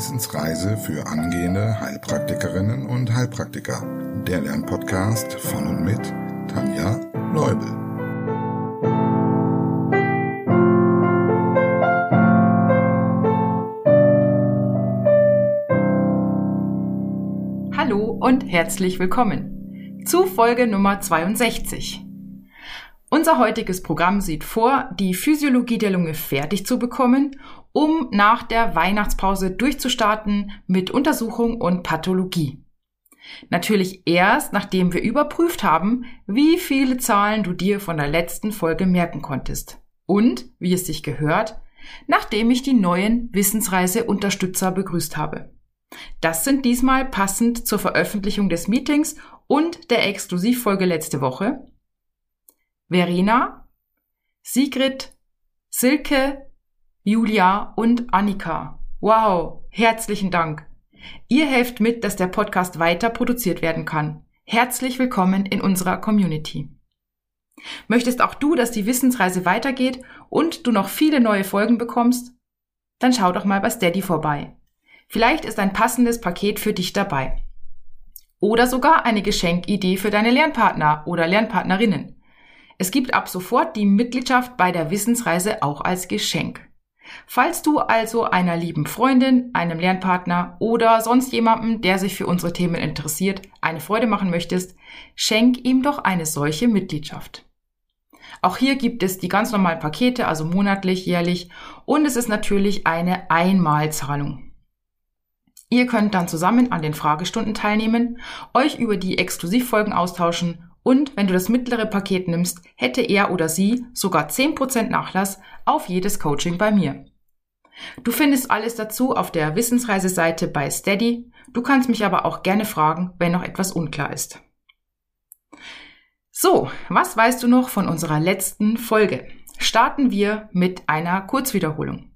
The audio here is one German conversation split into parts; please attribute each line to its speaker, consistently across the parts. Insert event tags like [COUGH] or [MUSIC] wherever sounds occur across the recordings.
Speaker 1: Wissensreise für angehende Heilpraktikerinnen und Heilpraktiker. Der Lernpodcast von und mit Tanja Leubel.
Speaker 2: Hallo und herzlich willkommen zu Folge Nummer 62. Unser heutiges Programm sieht vor, die Physiologie der Lunge fertig zu bekommen, um nach der Weihnachtspause durchzustarten mit Untersuchung und Pathologie. Natürlich erst, nachdem wir überprüft haben, wie viele Zahlen du dir von der letzten Folge merken konntest. Und, wie es sich gehört, nachdem ich die neuen Wissensreise-Unterstützer begrüßt habe. Das sind diesmal passend zur Veröffentlichung des Meetings und der Exklusivfolge letzte Woche Verena, Sigrid, Silke, Julia und Annika. Wow, herzlichen Dank. Ihr helft mit, dass der Podcast weiter produziert werden kann. Herzlich willkommen in unserer Community. Möchtest auch du, dass die Wissensreise weitergeht und du noch viele neue Folgen bekommst? Dann schau doch mal bei Steady vorbei. Vielleicht ist ein passendes Paket für dich dabei. Oder sogar eine Geschenkidee für deine Lernpartner oder Lernpartnerinnen. Es gibt ab sofort die Mitgliedschaft bei der Wissensreise auch als Geschenk. Falls du also einer lieben Freundin, einem Lernpartner oder sonst jemandem, der sich für unsere Themen interessiert, eine Freude machen möchtest, schenk ihm doch eine solche Mitgliedschaft. Auch hier gibt es die ganz normalen Pakete, also monatlich, jährlich, und es ist natürlich eine Einmalzahlung. Ihr könnt dann zusammen an den Fragestunden teilnehmen, euch über die Exklusivfolgen austauschen und wenn du das mittlere Paket nimmst, hätte er oder sie sogar 10% Nachlass auf jedes Coaching bei mir. Du findest alles dazu auf der Wissensreiseseite bei Steady. Du kannst mich aber auch gerne fragen, wenn noch etwas unklar ist. So, was weißt du noch von unserer letzten Folge? Starten wir mit einer Kurzwiederholung.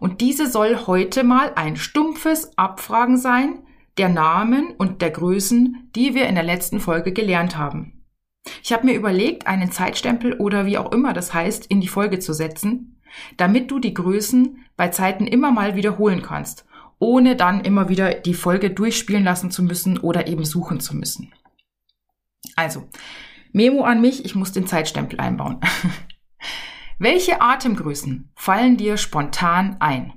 Speaker 2: Und diese soll heute mal ein stumpfes Abfragen sein, der Namen und der Größen, die wir in der letzten Folge gelernt haben. Ich habe mir überlegt, einen Zeitstempel oder wie auch immer das heißt, in die Folge zu setzen, damit du die Größen bei Zeiten immer mal wiederholen kannst, ohne dann immer wieder die Folge durchspielen lassen zu müssen oder eben suchen zu müssen. Also, Memo an mich, ich muss den Zeitstempel einbauen. [LAUGHS] Welche Atemgrößen fallen dir spontan ein?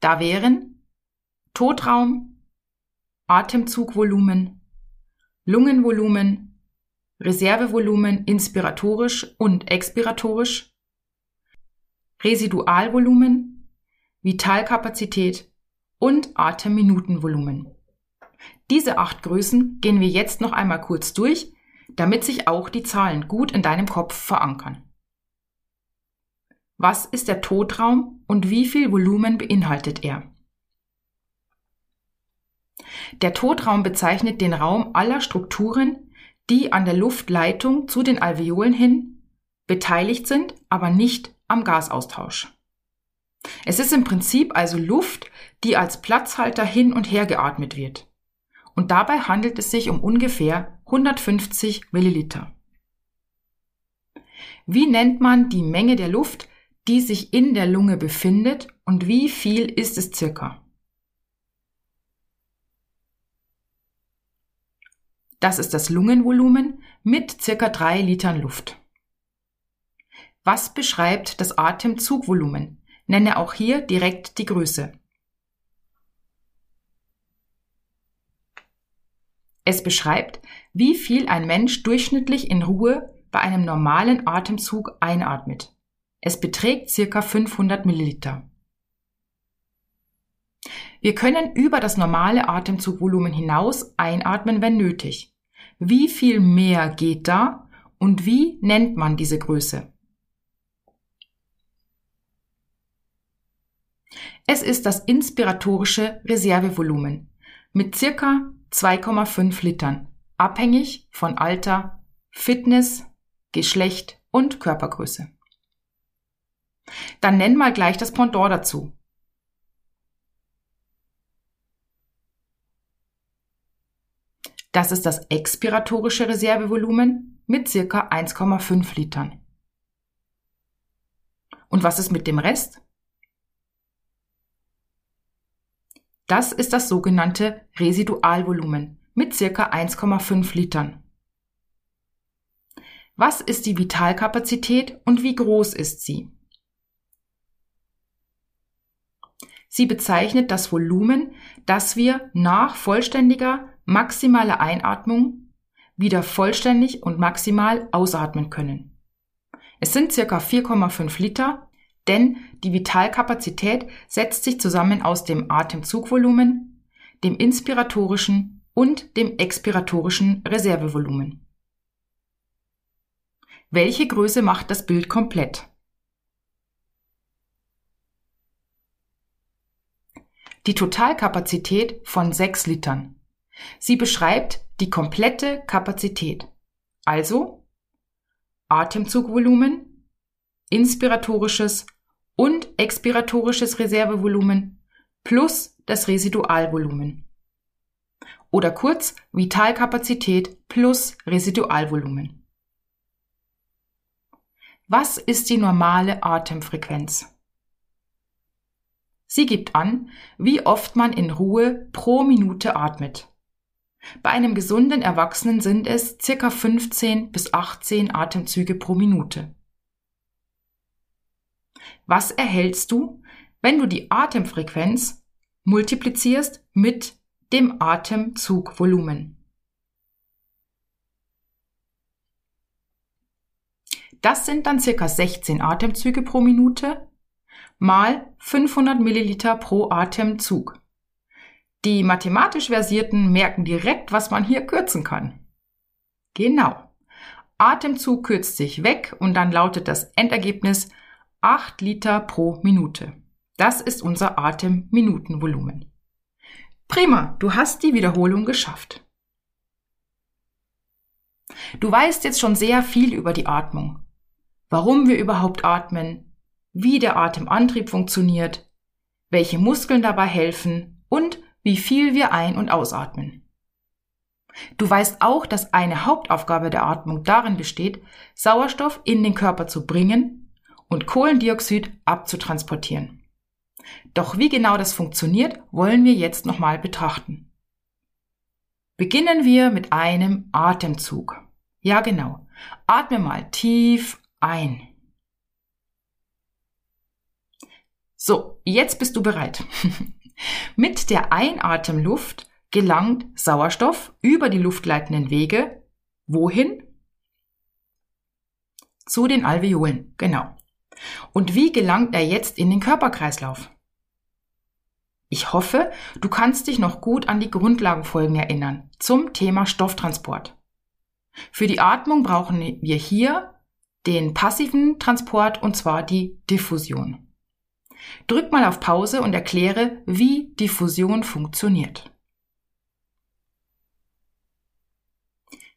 Speaker 2: Da wären Totraum, Atemzugvolumen, Lungenvolumen, Reservevolumen inspiratorisch und expiratorisch, Residualvolumen, Vitalkapazität und Atemminutenvolumen. Diese acht Größen gehen wir jetzt noch einmal kurz durch, damit sich auch die Zahlen gut in deinem Kopf verankern. Was ist der Totraum und wie viel Volumen beinhaltet er? Der Totraum bezeichnet den Raum aller Strukturen, die an der Luftleitung zu den Alveolen hin beteiligt sind, aber nicht am Gasaustausch. Es ist im Prinzip also Luft, die als Platzhalter hin und her geatmet wird. Und dabei handelt es sich um ungefähr 150 Milliliter. Wie nennt man die Menge der Luft, die sich in der Lunge befindet und wie viel ist es circa? Das ist das Lungenvolumen mit circa drei Litern Luft. Was beschreibt das Atemzugvolumen? Nenne auch hier direkt die Größe. Es beschreibt, wie viel ein Mensch durchschnittlich in Ruhe bei einem normalen Atemzug einatmet. Es beträgt circa 500 Milliliter. Wir können über das normale Atemzugvolumen hinaus einatmen, wenn nötig. Wie viel mehr geht da und wie nennt man diese Größe? Es ist das inspiratorische Reservevolumen mit circa 2,5 Litern, abhängig von Alter, Fitness, Geschlecht und Körpergröße. Dann nenn mal gleich das Pendant dazu. Das ist das expiratorische Reservevolumen mit circa 1,5 Litern. Und was ist mit dem Rest? Das ist das sogenannte Residualvolumen mit circa 1,5 Litern. Was ist die Vitalkapazität und wie groß ist sie? Sie bezeichnet das Volumen, das wir nach vollständiger maximaler Einatmung wieder vollständig und maximal ausatmen können. Es sind circa 4,5 Liter, denn die Vitalkapazität setzt sich zusammen aus dem Atemzugvolumen, dem inspiratorischen und dem expiratorischen Reservevolumen. Welche Größe macht das Bild komplett? Die Totalkapazität von 6 Litern. Sie beschreibt die komplette Kapazität. Also Atemzugvolumen, inspiratorisches und expiratorisches Reservevolumen plus das Residualvolumen. Oder kurz Vitalkapazität plus Residualvolumen. Was ist die normale Atemfrequenz? Sie gibt an, wie oft man in Ruhe pro Minute atmet. Bei einem gesunden Erwachsenen sind es circa 15 bis 18 Atemzüge pro Minute. Was erhältst du, wenn du die Atemfrequenz multiplizierst mit dem Atemzugvolumen? Das sind dann circa 16 Atemzüge pro Minute mal 500 Milliliter pro Atemzug. Die mathematisch Versierten merken direkt, was man hier kürzen kann. Genau. Atemzug kürzt sich weg und dann lautet das Endergebnis 8 Liter pro Minute. Das ist unser Atemminutenvolumen. Prima, du hast die Wiederholung geschafft. Du weißt jetzt schon sehr viel über die Atmung. Warum wir überhaupt atmen, wie der Atemantrieb funktioniert, welche Muskeln dabei helfen und wie viel wir ein- und ausatmen. Du weißt auch, dass eine Hauptaufgabe der Atmung darin besteht, Sauerstoff in den Körper zu bringen und Kohlendioxid abzutransportieren. Doch wie genau das funktioniert, wollen wir jetzt nochmal betrachten. Beginnen wir mit einem Atemzug. Ja, genau. Atme mal tief ein. So, jetzt bist du bereit. [LAUGHS] mit der Einatemluft gelangt Sauerstoff über die luftleitenden Wege wohin? Zu den Alveolen, genau. Und wie gelangt er jetzt in den Körperkreislauf? Ich hoffe, du kannst dich noch gut an die Grundlagenfolgen erinnern zum Thema Stofftransport. Für die Atmung brauchen wir hier den passiven Transport und zwar die Diffusion. Drück mal auf Pause und erkläre, wie Diffusion funktioniert.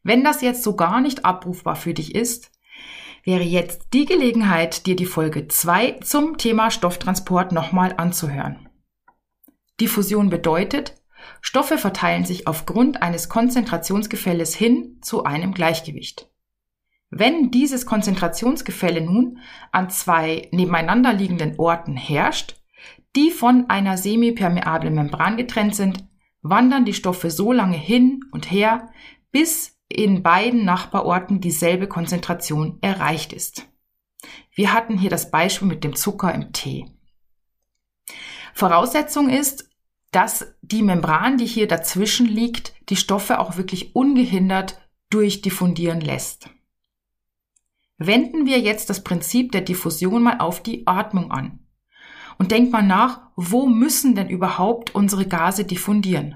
Speaker 2: Wenn das jetzt so gar nicht abrufbar für dich ist, wäre jetzt die Gelegenheit, dir die Folge 2 zum Thema Stofftransport nochmal anzuhören. Diffusion bedeutet, Stoffe verteilen sich aufgrund eines Konzentrationsgefälles hin zu einem Gleichgewicht. Wenn dieses Konzentrationsgefälle nun an zwei nebeneinander liegenden Orten herrscht, die von einer semipermeablen Membran getrennt sind, wandern die Stoffe so lange hin und her, bis in beiden Nachbarorten dieselbe Konzentration erreicht ist. Wir hatten hier das Beispiel mit dem Zucker im Tee. Voraussetzung ist, dass die Membran, die hier dazwischen liegt, die Stoffe auch wirklich ungehindert durchdiffundieren lässt. Wenden wir jetzt das Prinzip der Diffusion mal auf die Atmung an. Und denkt mal nach, wo müssen denn überhaupt unsere Gase diffundieren?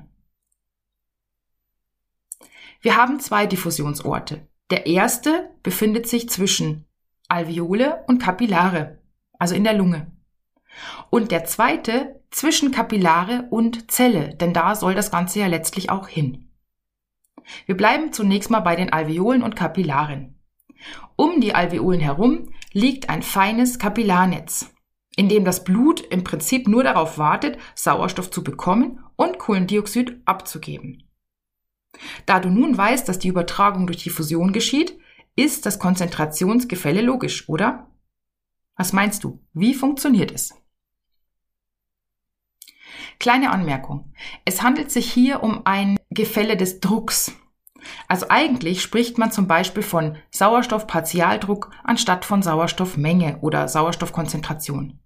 Speaker 2: Wir haben zwei Diffusionsorte. Der erste befindet sich zwischen Alveole und Kapillare, also in der Lunge. Und der zweite zwischen Kapillare und Zelle, denn da soll das Ganze ja letztlich auch hin. Wir bleiben zunächst mal bei den Alveolen und Kapillaren. Um die Alveolen herum liegt ein feines Kapillarnetz, in dem das Blut im Prinzip nur darauf wartet, Sauerstoff zu bekommen und Kohlendioxid abzugeben. Da du nun weißt, dass die Übertragung durch die Fusion geschieht, ist das Konzentrationsgefälle logisch, oder? Was meinst du? Wie funktioniert es? Kleine Anmerkung. Es handelt sich hier um ein Gefälle des Drucks. Also eigentlich spricht man zum Beispiel von Sauerstoffpartialdruck anstatt von Sauerstoffmenge oder Sauerstoffkonzentration.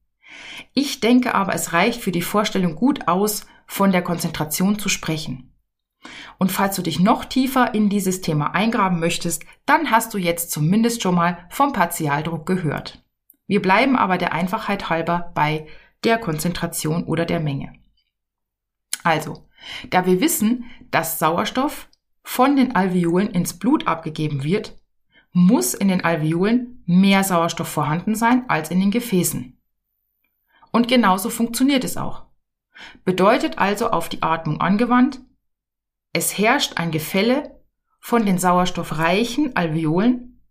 Speaker 2: Ich denke aber, es reicht für die Vorstellung gut aus, von der Konzentration zu sprechen. Und falls du dich noch tiefer in dieses Thema eingraben möchtest, dann hast du jetzt zumindest schon mal vom Partialdruck gehört. Wir bleiben aber der Einfachheit halber bei der Konzentration oder der Menge. Also, da wir wissen, dass Sauerstoff von den Alveolen ins Blut abgegeben wird, muss in den Alveolen mehr Sauerstoff vorhanden sein als in den Gefäßen. Und genauso funktioniert es auch. Bedeutet also auf die Atmung angewandt, es herrscht ein Gefälle von den sauerstoffreichen Alveolen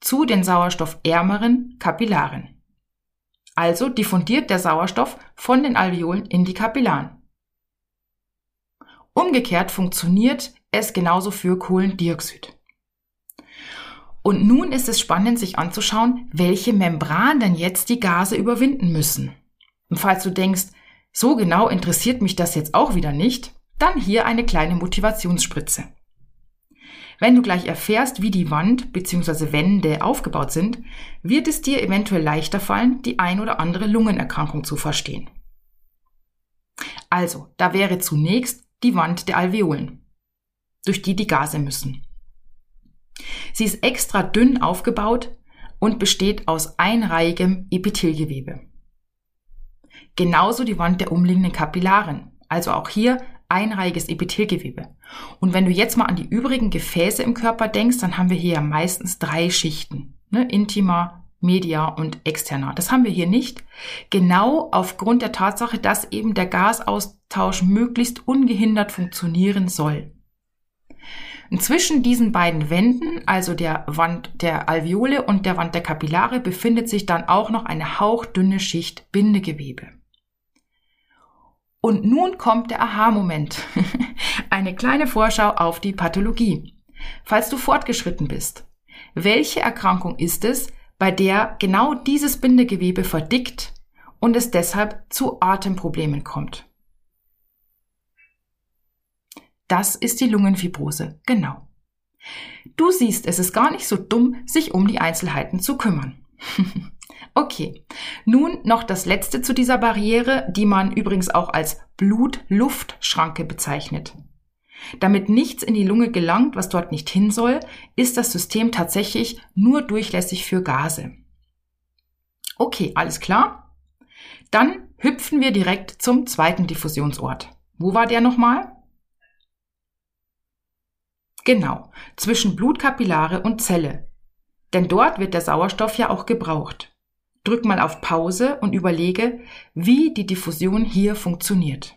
Speaker 2: zu den sauerstoffärmeren Kapillaren. Also diffundiert der Sauerstoff von den Alveolen in die Kapillaren. Umgekehrt funktioniert es genauso für Kohlendioxid. Und nun ist es spannend, sich anzuschauen, welche Membran denn jetzt die Gase überwinden müssen. Und falls du denkst, so genau interessiert mich das jetzt auch wieder nicht, dann hier eine kleine Motivationsspritze. Wenn du gleich erfährst, wie die Wand bzw. Wände aufgebaut sind, wird es dir eventuell leichter fallen, die ein oder andere Lungenerkrankung zu verstehen. Also, da wäre zunächst die Wand der Alveolen, durch die die Gase müssen. Sie ist extra dünn aufgebaut und besteht aus einreihigem Epithelgewebe. Genauso die Wand der umliegenden Kapillaren, also auch hier einreihiges Epithelgewebe. Und wenn du jetzt mal an die übrigen Gefäße im Körper denkst, dann haben wir hier meistens drei Schichten. Ne? Intima, Media und externer. Das haben wir hier nicht. Genau aufgrund der Tatsache, dass eben der Gasaustausch möglichst ungehindert funktionieren soll. Und zwischen diesen beiden Wänden, also der Wand der Alveole und der Wand der Kapillare, befindet sich dann auch noch eine hauchdünne Schicht Bindegewebe. Und nun kommt der Aha-Moment. [LAUGHS] eine kleine Vorschau auf die Pathologie. Falls du fortgeschritten bist. Welche Erkrankung ist es, bei der genau dieses Bindegewebe verdickt und es deshalb zu Atemproblemen kommt. Das ist die Lungenfibrose, genau. Du siehst, es ist gar nicht so dumm, sich um die Einzelheiten zu kümmern. [LAUGHS] okay, nun noch das letzte zu dieser Barriere, die man übrigens auch als Blut-Luft-Schranke bezeichnet. Damit nichts in die Lunge gelangt, was dort nicht hin soll, ist das System tatsächlich nur durchlässig für Gase. Okay, alles klar? Dann hüpfen wir direkt zum zweiten Diffusionsort. Wo war der nochmal? Genau, zwischen Blutkapillare und Zelle. Denn dort wird der Sauerstoff ja auch gebraucht. Drück mal auf Pause und überlege, wie die Diffusion hier funktioniert.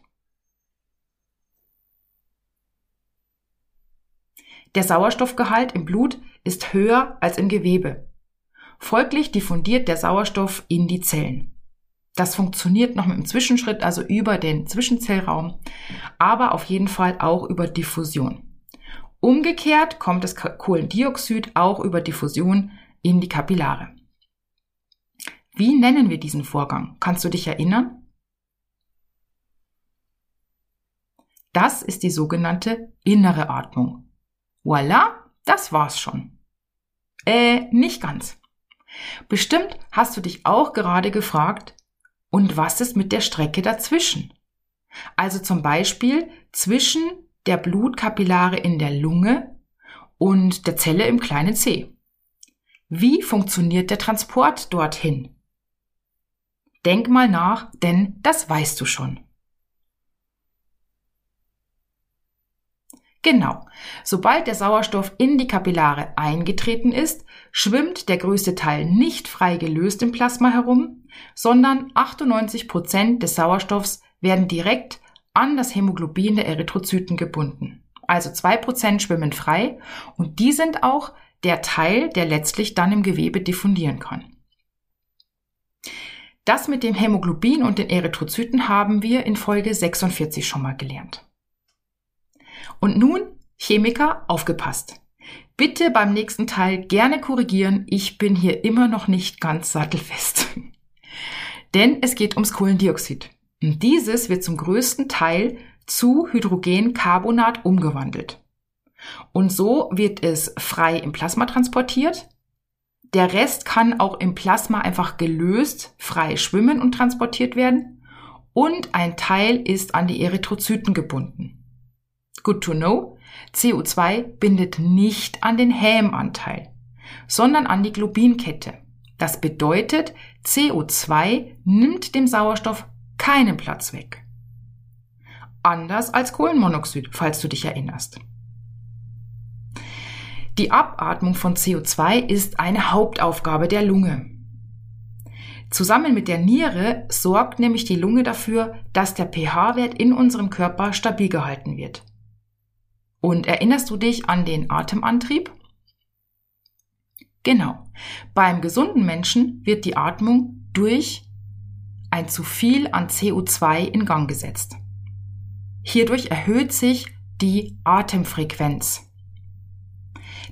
Speaker 2: Der Sauerstoffgehalt im Blut ist höher als im Gewebe. Folglich diffundiert der Sauerstoff in die Zellen. Das funktioniert noch mit dem Zwischenschritt, also über den Zwischenzellraum, aber auf jeden Fall auch über Diffusion. Umgekehrt kommt das Kohlendioxid auch über Diffusion in die Kapillare. Wie nennen wir diesen Vorgang? Kannst du dich erinnern? Das ist die sogenannte innere Atmung. Voila, das war's schon. Äh, nicht ganz. Bestimmt hast du dich auch gerade gefragt, und was ist mit der Strecke dazwischen? Also zum Beispiel zwischen der Blutkapillare in der Lunge und der Zelle im kleinen C. Wie funktioniert der Transport dorthin? Denk mal nach, denn das weißt du schon. Genau. Sobald der Sauerstoff in die Kapillare eingetreten ist, schwimmt der größte Teil nicht frei gelöst im Plasma herum, sondern 98 Prozent des Sauerstoffs werden direkt an das Hämoglobin der Erythrozyten gebunden. Also zwei Prozent schwimmen frei und die sind auch der Teil, der letztlich dann im Gewebe diffundieren kann. Das mit dem Hämoglobin und den Erythrozyten haben wir in Folge 46 schon mal gelernt. Und nun, Chemiker, aufgepasst. Bitte beim nächsten Teil gerne korrigieren. Ich bin hier immer noch nicht ganz sattelfest. [LAUGHS] Denn es geht ums Kohlendioxid. Und dieses wird zum größten Teil zu Hydrogencarbonat umgewandelt. Und so wird es frei im Plasma transportiert. Der Rest kann auch im Plasma einfach gelöst, frei schwimmen und transportiert werden. Und ein Teil ist an die Erythrozyten gebunden. Good to know. CO2 bindet nicht an den Hämanteil, sondern an die Globinkette. Das bedeutet, CO2 nimmt dem Sauerstoff keinen Platz weg. Anders als Kohlenmonoxid, falls du dich erinnerst. Die Abatmung von CO2 ist eine Hauptaufgabe der Lunge. Zusammen mit der Niere sorgt nämlich die Lunge dafür, dass der pH-Wert in unserem Körper stabil gehalten wird. Und erinnerst du dich an den Atemantrieb? Genau. Beim gesunden Menschen wird die Atmung durch ein zu viel an CO2 in Gang gesetzt. Hierdurch erhöht sich die Atemfrequenz.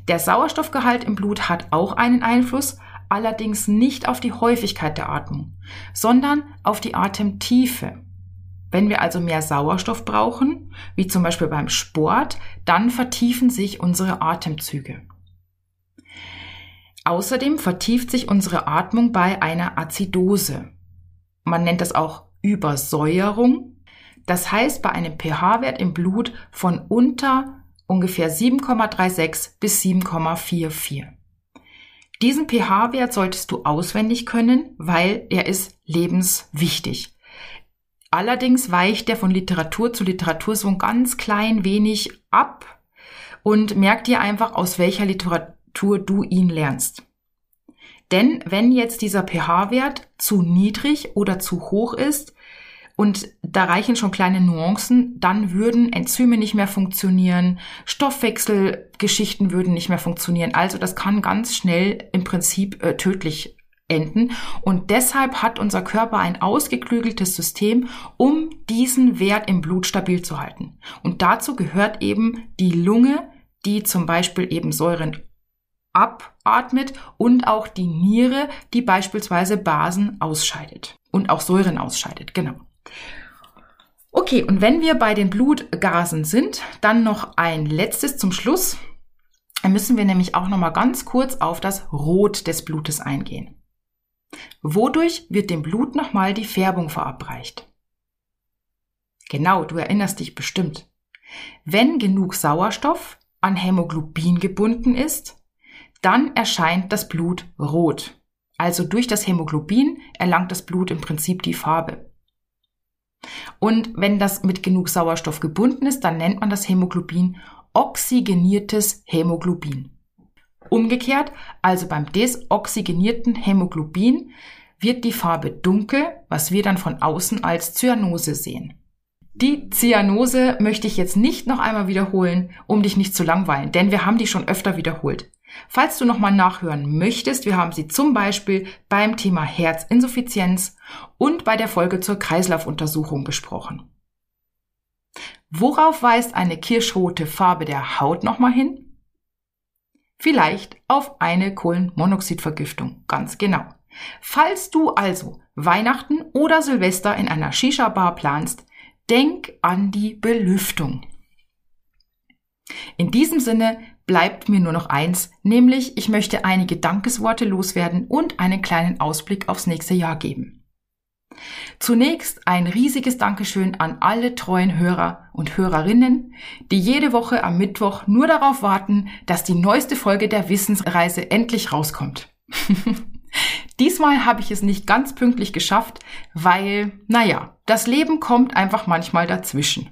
Speaker 2: Der Sauerstoffgehalt im Blut hat auch einen Einfluss, allerdings nicht auf die Häufigkeit der Atmung, sondern auf die Atemtiefe. Wenn wir also mehr Sauerstoff brauchen, wie zum Beispiel beim Sport, dann vertiefen sich unsere Atemzüge. Außerdem vertieft sich unsere Atmung bei einer Azidose. Man nennt das auch Übersäuerung. Das heißt bei einem pH-Wert im Blut von unter ungefähr 7,36 bis 7,44. Diesen pH-Wert solltest du auswendig können, weil er ist lebenswichtig. Allerdings weicht er von Literatur zu Literatur so ein ganz klein wenig ab und merk dir einfach, aus welcher Literatur du ihn lernst. Denn wenn jetzt dieser pH-Wert zu niedrig oder zu hoch ist, und da reichen schon kleine Nuancen, dann würden Enzyme nicht mehr funktionieren, Stoffwechselgeschichten würden nicht mehr funktionieren. Also das kann ganz schnell im Prinzip äh, tödlich enden. Und deshalb hat unser Körper ein ausgeklügeltes System, um diesen Wert im Blut stabil zu halten. Und dazu gehört eben die Lunge, die zum Beispiel eben Säuren abatmet und auch die Niere, die beispielsweise Basen ausscheidet und auch Säuren ausscheidet. Genau. Okay, und wenn wir bei den Blutgasen sind, dann noch ein letztes zum Schluss. Dann müssen wir nämlich auch noch mal ganz kurz auf das Rot des Blutes eingehen. Wodurch wird dem Blut nochmal die Färbung verabreicht? Genau, du erinnerst dich bestimmt. Wenn genug Sauerstoff an Hämoglobin gebunden ist, dann erscheint das Blut rot. Also durch das Hämoglobin erlangt das Blut im Prinzip die Farbe. Und wenn das mit genug Sauerstoff gebunden ist, dann nennt man das Hämoglobin oxygeniertes Hämoglobin. Umgekehrt, also beim desoxygenierten Hämoglobin, wird die Farbe dunkel, was wir dann von außen als Zyanose sehen. Die Zyanose möchte ich jetzt nicht noch einmal wiederholen, um dich nicht zu langweilen, denn wir haben die schon öfter wiederholt. Falls du nochmal nachhören möchtest, wir haben sie zum Beispiel beim Thema Herzinsuffizienz und bei der Folge zur Kreislaufuntersuchung besprochen. Worauf weist eine kirschrote Farbe der Haut nochmal hin? Vielleicht auf eine Kohlenmonoxidvergiftung, ganz genau. Falls du also Weihnachten oder Silvester in einer Shisha-Bar planst, denk an die Belüftung. In diesem Sinne bleibt mir nur noch eins, nämlich ich möchte einige Dankesworte loswerden und einen kleinen Ausblick aufs nächste Jahr geben. Zunächst ein riesiges Dankeschön an alle treuen Hörer und Hörerinnen, die jede Woche am Mittwoch nur darauf warten, dass die neueste Folge der Wissensreise endlich rauskommt. [LAUGHS] Diesmal habe ich es nicht ganz pünktlich geschafft, weil, naja, das Leben kommt einfach manchmal dazwischen.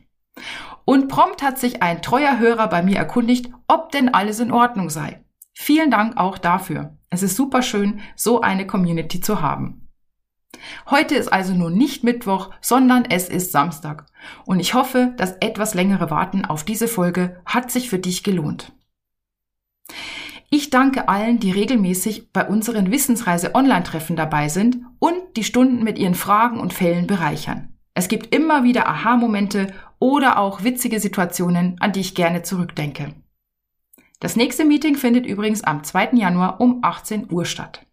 Speaker 2: Und prompt hat sich ein treuer Hörer bei mir erkundigt, ob denn alles in Ordnung sei. Vielen Dank auch dafür. Es ist super schön, so eine Community zu haben. Heute ist also nun nicht Mittwoch, sondern es ist Samstag. Und ich hoffe, das etwas längere Warten auf diese Folge hat sich für dich gelohnt. Ich danke allen, die regelmäßig bei unseren Wissensreise Online-Treffen dabei sind und die Stunden mit ihren Fragen und Fällen bereichern. Es gibt immer wieder Aha-Momente oder auch witzige Situationen, an die ich gerne zurückdenke. Das nächste Meeting findet übrigens am 2. Januar um 18 Uhr statt.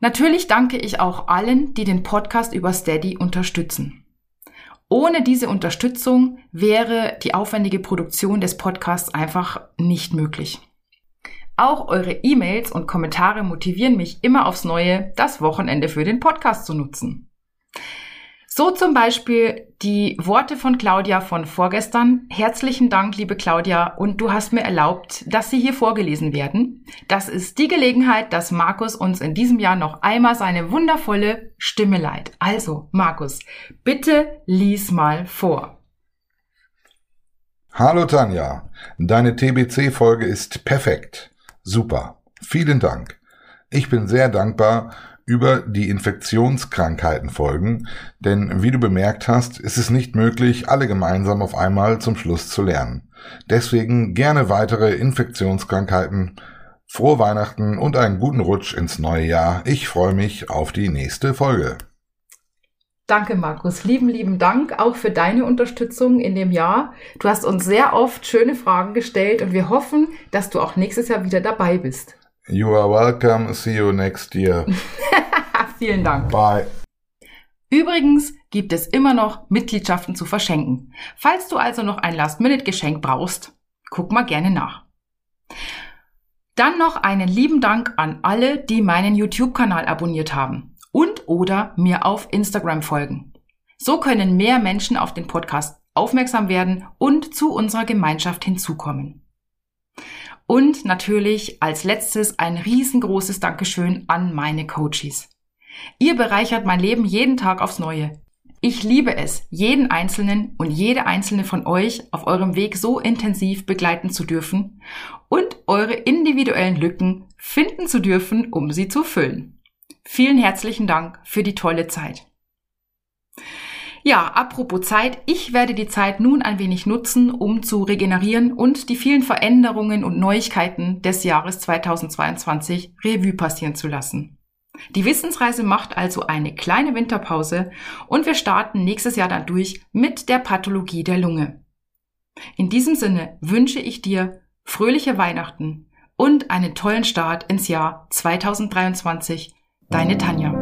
Speaker 2: Natürlich danke ich auch allen, die den Podcast über Steady unterstützen. Ohne diese Unterstützung wäre die aufwendige Produktion des Podcasts einfach nicht möglich. Auch eure E-Mails und Kommentare motivieren mich immer aufs Neue, das Wochenende für den Podcast zu nutzen. So zum Beispiel die Worte von Claudia von vorgestern. Herzlichen Dank, liebe Claudia, und du hast mir erlaubt, dass sie hier vorgelesen werden. Das ist die Gelegenheit, dass Markus uns in diesem Jahr noch einmal seine wundervolle Stimme leiht. Also, Markus, bitte lies mal vor.
Speaker 1: Hallo Tanja, deine TBC-Folge ist perfekt. Super. Vielen Dank. Ich bin sehr dankbar über die Infektionskrankheiten folgen, denn wie du bemerkt hast, ist es nicht möglich, alle gemeinsam auf einmal zum Schluss zu lernen. Deswegen gerne weitere Infektionskrankheiten, frohe Weihnachten und einen guten Rutsch ins neue Jahr. Ich freue mich auf die nächste Folge.
Speaker 2: Danke, Markus. Lieben, lieben Dank auch für deine Unterstützung in dem Jahr. Du hast uns sehr oft schöne Fragen gestellt und wir hoffen, dass du auch nächstes Jahr wieder dabei bist.
Speaker 1: You are welcome. See you next year. [LAUGHS]
Speaker 2: Vielen Dank.
Speaker 1: Bye.
Speaker 2: Übrigens gibt es immer noch Mitgliedschaften zu verschenken. Falls du also noch ein Last-Minute-Geschenk brauchst, guck mal gerne nach. Dann noch einen lieben Dank an alle, die meinen YouTube-Kanal abonniert haben und oder mir auf Instagram folgen. So können mehr Menschen auf den Podcast aufmerksam werden und zu unserer Gemeinschaft hinzukommen. Und natürlich als letztes ein riesengroßes Dankeschön an meine Coaches. Ihr bereichert mein Leben jeden Tag aufs Neue. Ich liebe es, jeden Einzelnen und jede einzelne von euch auf eurem Weg so intensiv begleiten zu dürfen und eure individuellen Lücken finden zu dürfen, um sie zu füllen. Vielen herzlichen Dank für die tolle Zeit. Ja, apropos Zeit, ich werde die Zeit nun ein wenig nutzen, um zu regenerieren und die vielen Veränderungen und Neuigkeiten des Jahres 2022 Revue passieren zu lassen. Die Wissensreise macht also eine kleine Winterpause und wir starten nächstes Jahr dann durch mit der Pathologie der Lunge. In diesem Sinne wünsche ich dir fröhliche Weihnachten und einen tollen Start ins Jahr 2023. Deine Tanja.